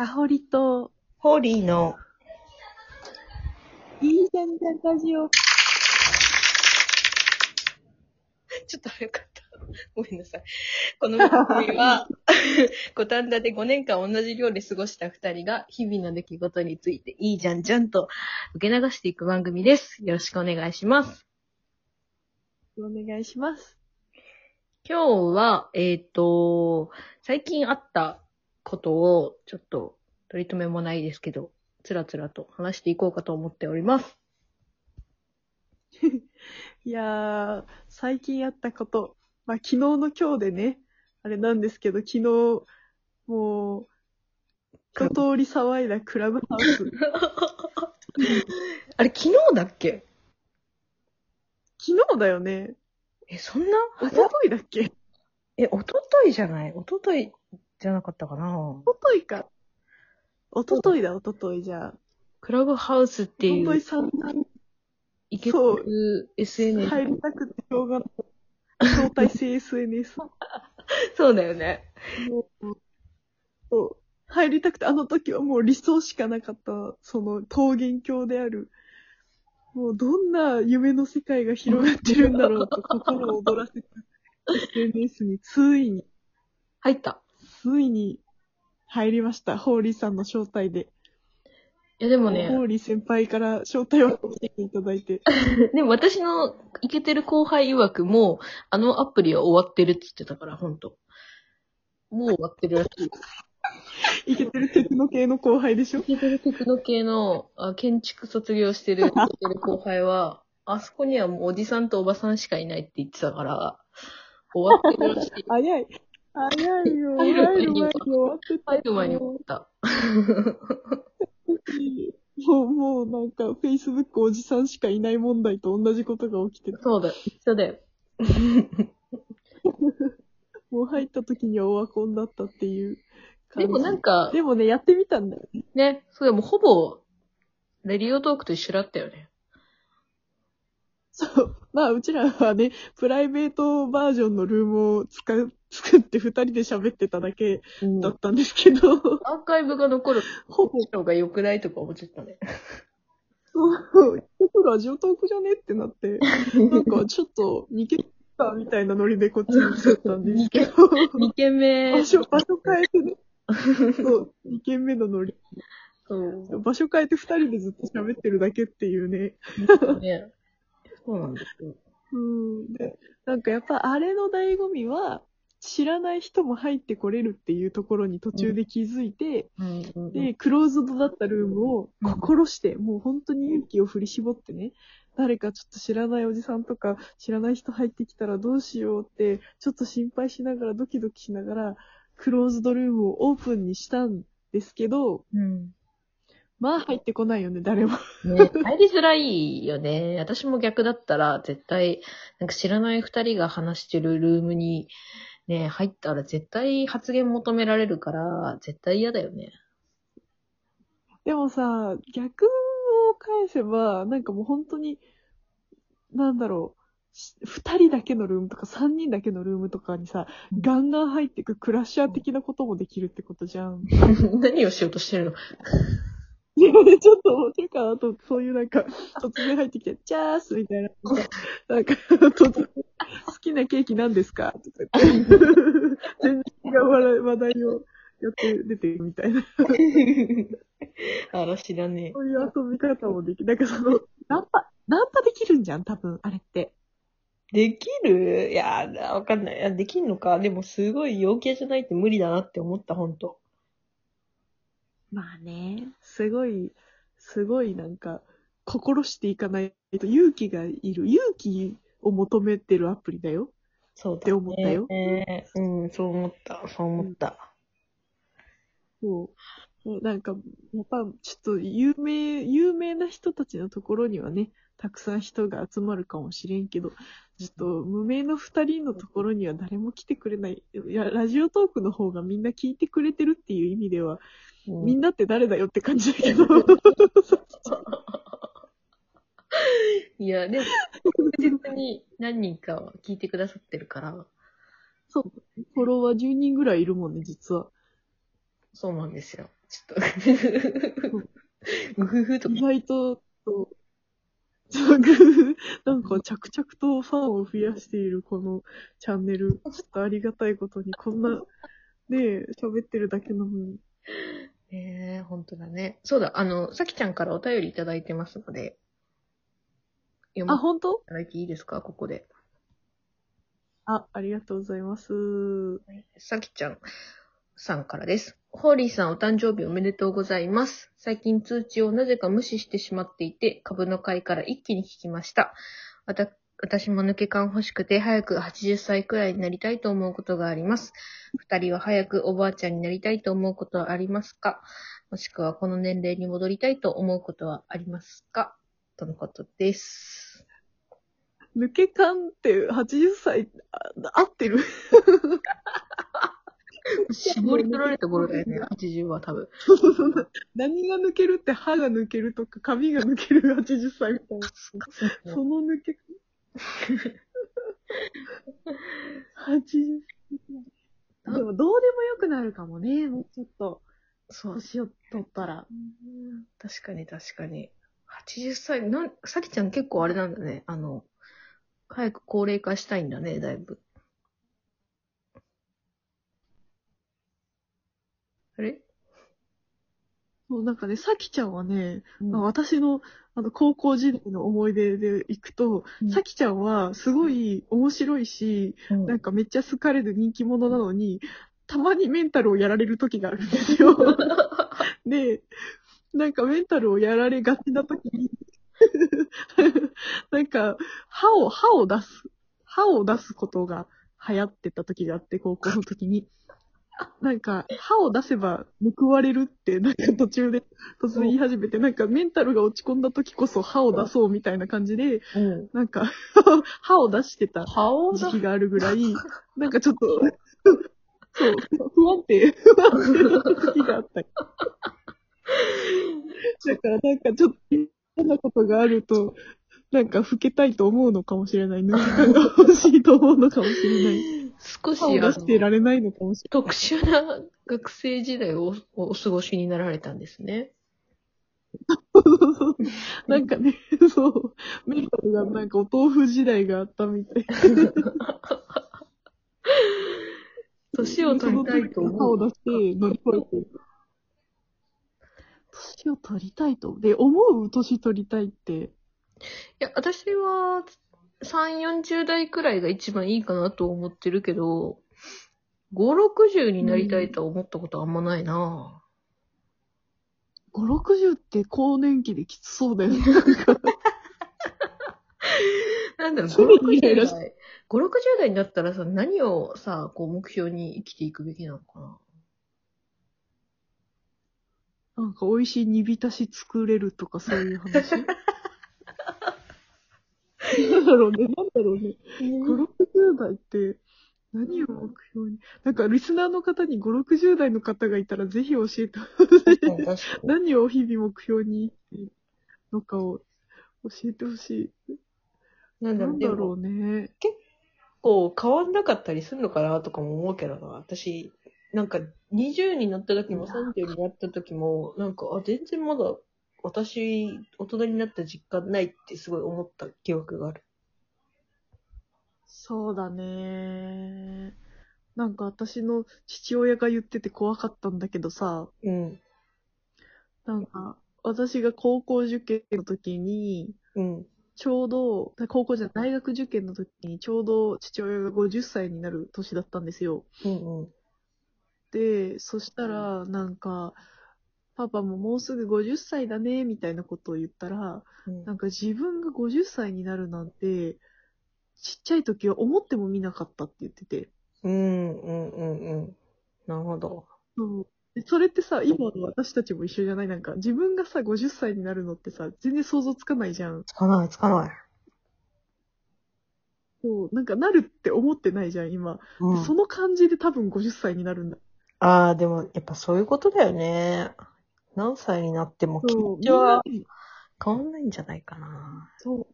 かほりと、ホーリーの、いいじゃんじゃんラジオ。ちょっと早かった。ごめんなさい。この番組は、五反田で5年間同じ寮で過ごした2人が、日々の出来事についていいじゃんじゃんと受け流していく番組です。よろしくお願いします。お願いします。今日は、えっ、と、最近あったことを、ちょっと、取り留めもないですけど、つらつらと話していこうかと思っております。いやー、最近やったこと。まあ、昨日の今日でね、あれなんですけど、昨日、もう、一通り騒いだクラブハウス。あれ、昨日だっけ？昨日だよね。え、そんな？おとといだっけ？え、おとといじゃない？おとといじゃなかったかなおとといか。おとといだ、おとといじゃあ。クラブハウスっていうおととい、散々いけてる SNS。入りたくてしょうがない。招待制 SNS。そうだよね。もうそう。入りたくて、あの時はもう理想しかなかった、その桃源郷である。もうどんな夢の世界が広がってるんだろうと心を躍らせた SNS についに、入った。ついに入りました。ホーリーさんの招待で。いや、でもね、ホーリー先輩から招待を していただいて。でも私のいけてる後輩曰くもう、あのアプリは終わってるって言ってたから、ほんと。もう終わってるらしい。いけてるテクノ系の後輩でしょ？いけてるテクノ系のあ建築卒業してる てる後輩は、あそこにはもうおじさんとおばさんしかいないって言ってたから、終わってるらしい。早い。早いよ。入入る前に終わってた。入る前に思った。もう、もうなんか、Facebook おじさんしかいない問題と同じことが起きてる。そうだよ。一緒だよ。もう入った時にはオワコンだったっていう感じ。でもなんか、でもね、やってみたんだよね。ね、そうでもほぼ、レディオトークと一緒だったよね。そう。まあ、うちらはね、プライベートバージョンのルームを使う、作って二人で喋ってただけうんだったんですけど、アーカイブが残るほぼ、方が良くないとか思っちゃったね。そう、ちょっとラジオトークじゃねってなって、なんかちょっと似てたみたいなノリでこっちに来ちゃったんですけど、2軒目。場所、場所変えてね。そう、2軒目のノリ。そう。場所変えて二人でずっと喋ってるだけっていうね。ね。そうなんですよ。うん。で、なんかやっぱあれの醍醐味は、知らない人も入ってこれるっていうところに途中で気づいて、うんうんで、クローズドだったルームを心して、もう本当に勇気を振り絞ってね、誰かちょっと知らないおじさんとか、知らない人入ってきたらどうしようって、ちょっと心配しながら、ドキドキしながら、クローズドルームをオープンにしたんですけど、うん。まあ入ってこないよね、誰も。ね、入りづらいよね。私も逆だったら、絶対、なんか知らない二人が話してるルームに、ね、入ったら絶対発言求められるから、絶対嫌だよね。でもさ、逆を返せば、なんかもう本当に、なんだろう、し二人だけのルームとか三人だけのルームとかにさ、うんガンガン入ってくクラッシャー的なこともできるってことじゃん。何をしようとしてるの？ちょっと面白いかなと、そういうなんか、突然入ってきて、チャースみたいな。なんか、突然、好きなケーキ何ですか？とか言って、全然違う話題話題をやって出てるみたいな。あら、知らねそういう遊び方もできる。なんかその、ナンパ、ナンパできるんじゃん、多分、あれって。え。できる？いや、わかんない。できんのか？でもすごい陽気じゃないって無理だなって思った、ほんと。まあね、すごい、すごいなんか、心していかないと勇気がいる。勇気を求めてるアプリだよ。そうだ、ね。って思ったよねうん、そう思った。そう思った。そう。なんか、やっぱ、ちょっと有名、有名な人たちのところにはね、たくさん人が集まるかもしれんけど、ちょっと無名の二人のところには誰も来てくれない。いや、ラジオトークの方がみんな聞いてくれてるっていう意味では、うんみんなって誰だよって感じだけど。いや、でも、確実に何人かは聞いてくださってるから、そう。フォロワー10人ぐらいいるもんね、実は。そうなんですよ。ちょっと、うふふとか意。外と、そうグーなんか着々とファンを増やしているこのチャンネル。ちょっとありがたいことに、こんな、ねえ、喋ってるだけなのに。ええ本当だね。そうだ、あの、さきちゃんからお便りいただいてますので、読まあ、本当いただいていいですか、ここで。あ、ありがとうございます。さきちゃんさんからです。ホーリーさんお誕生日おめでとうございます。最近通知をなぜか無視してしまっていて、株の会から一気に聞きました。わた私も抜け感欲しくて、早く80歳くらいになりたいと思うことがあります。二人は早くおばあちゃんになりたいと思うことはありますか？もしくはこの年齢に戻りたいと思うことはありますか？とのことです。抜け感って80歳、あ合ってる？絞り取られた頃だよね、80は多分。何が抜けるって歯が抜けるとか髪が抜ける80歳みたいな。その抜け、80歳。でもどうでもよくなるかもね、もうちょっと、そう。年を取ったら。確かに確かに。80歳、なん、さきちゃん結構あれなんだね。あの、早く高齢化したいんだね、だいぶ。あれそう、なんかね、さきちゃんはね、うんまあ私の、あの、高校時代の思い出で行くと、うんさきちゃんはすごい面白いし、うんなんかめっちゃ好かれる人気者なのに、たまにメンタルをやられる時があるんですよ。で、なんかメンタルをやられがちな時に、なんか、歯を、歯を出す、歯を出すことが流行ってた時があって、高校の時に。なんか、歯を出せば報われるって、なんか途中で突然言い始めて、なんかメンタルが落ち込んだ時こそ歯を出そうみたいな感じで、うん。なんか、歯を出してた。時期があるぐらい、なんかちょっと、そう、不安定、不安定な時があった。だからなんかちょっと嫌なことがあると、なんか老けたいと思うのかもしれない。抜け感が欲しいと思うのかもしれない。少し出してられないのかもしれ特殊な学生時代をおお過ごしになられたんですね。ない。なんかね、そう、メンタルがなんかお豆腐時代があったみたい。年を取りたいと思う。を出して乗り越えてる。年を取りたいと。で、思う年取りたいって、いや、私は、3、40代くらいが一番いいかなと思ってるけど、5、60になりたいとは思ったことあんまないな、5、60って更年期できつそうだよね。なんだろう、そ5、れイライラ60し代。5、60代になったらさ、何をさ、こう目標に生きていくべきなのかななんか美味しい煮浸し作れるとかそういう話？だろうね、なんだろうね。5、60代って何を目標に？なんかリスナーの方に5、60代の方がいたらぜひ教えてほしい。何を日々目標にのかを教えてほしい。なんだろう、ね。こう、変わんなかったりするのかなとかも思うけどな。私、なんか、20になった時もいや30になった時も、なんか、あ、全然まだ、私、大人になった実感ないってすごい思った記憶がある。そうだね。なんか私の父親が言ってて怖かったんだけどさ、うん。なんか私が高校受験の時に、うん。ちょうど、高校じゃない大学受験の時にちょうど父親が50歳になる年だったんですよ。うんうん。で、そしたら、なんか、パパももうすぐ50歳だね、みたいなことを言ったら、うんなんか自分が50歳になるなんて、ちっちゃい時は思っても見なかったって言ってて。うんうんうんうん。なるほど。そうでそれってさ、今の私たちも一緒じゃない？なんか、自分がさ、50歳になるのってさ、全然想像つかないじゃん。つかない、つかない。そう、なんかなるって思ってないじゃん、今。うんその感じで多分50歳になるんだ。ああ、でも、やっぱそういうことだよね。何歳になっても気そう持ちは変わんないんじゃないかな。そう。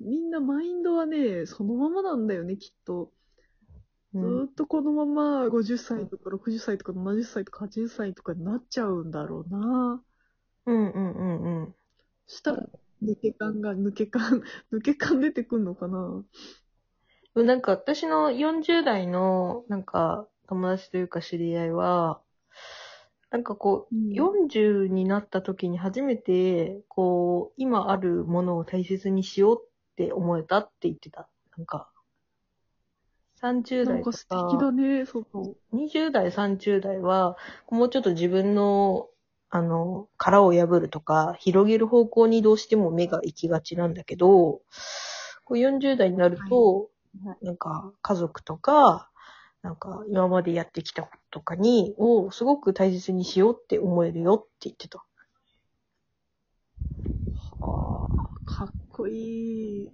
みんなマインドはね、そのままなんだよね、きっと。ずーっとこのまま50歳とか60歳とか70歳とか80歳とかになっちゃうんだろうな。うんうんうんうん。したら、抜け感が、抜け感、抜け感出てくんのかななんか私の40代のなんか友達というか知り合いは、なんかこう、うん40になった時に初めて、こう、今あるものを大切にしようって思えたって言ってた。なんか、30代となんか素敵だね、そう。20代、30代は、もうちょっと自分の、あの、殻を破るとか、広げる方向にどうしても目が行きがちなんだけど、こう40代になると、なんか家族とか、なんか今までやってきたこととかに、をすごく大切にしようって思えるよって言ってた。はあ、かっこいい。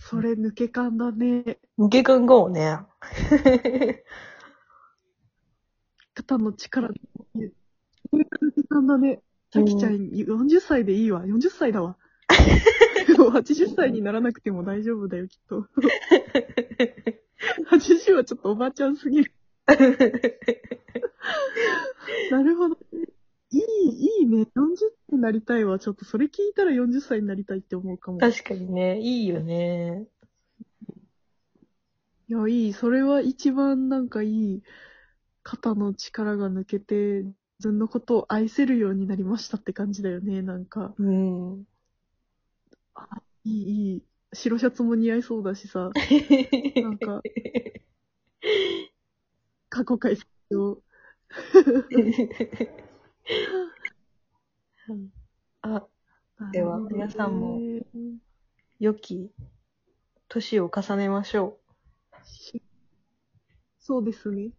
それ抜け感だね。抜け感がもね。肩の力抜け感だね。たきちゃん、40歳でいいわ。40歳だわ。もう80歳にならなくても大丈夫だよ、きっと。80はちょっとおばあちゃんすぎる。なるほど。いい、いいね。40歳になりたいわ。ちょっとそれ聞いたら40歳になりたいって思うかも。確かにね、いいよね。いや、いい。それは一番なんかいい。肩の力が抜けて、自分のことを愛せるようになりましたって感じだよね。なんか、うん。あいい、いい。白シャツも似合いそうだしさ。なんか、過去回を。あ、では皆さんも良き年を重ねましょう。そうですね。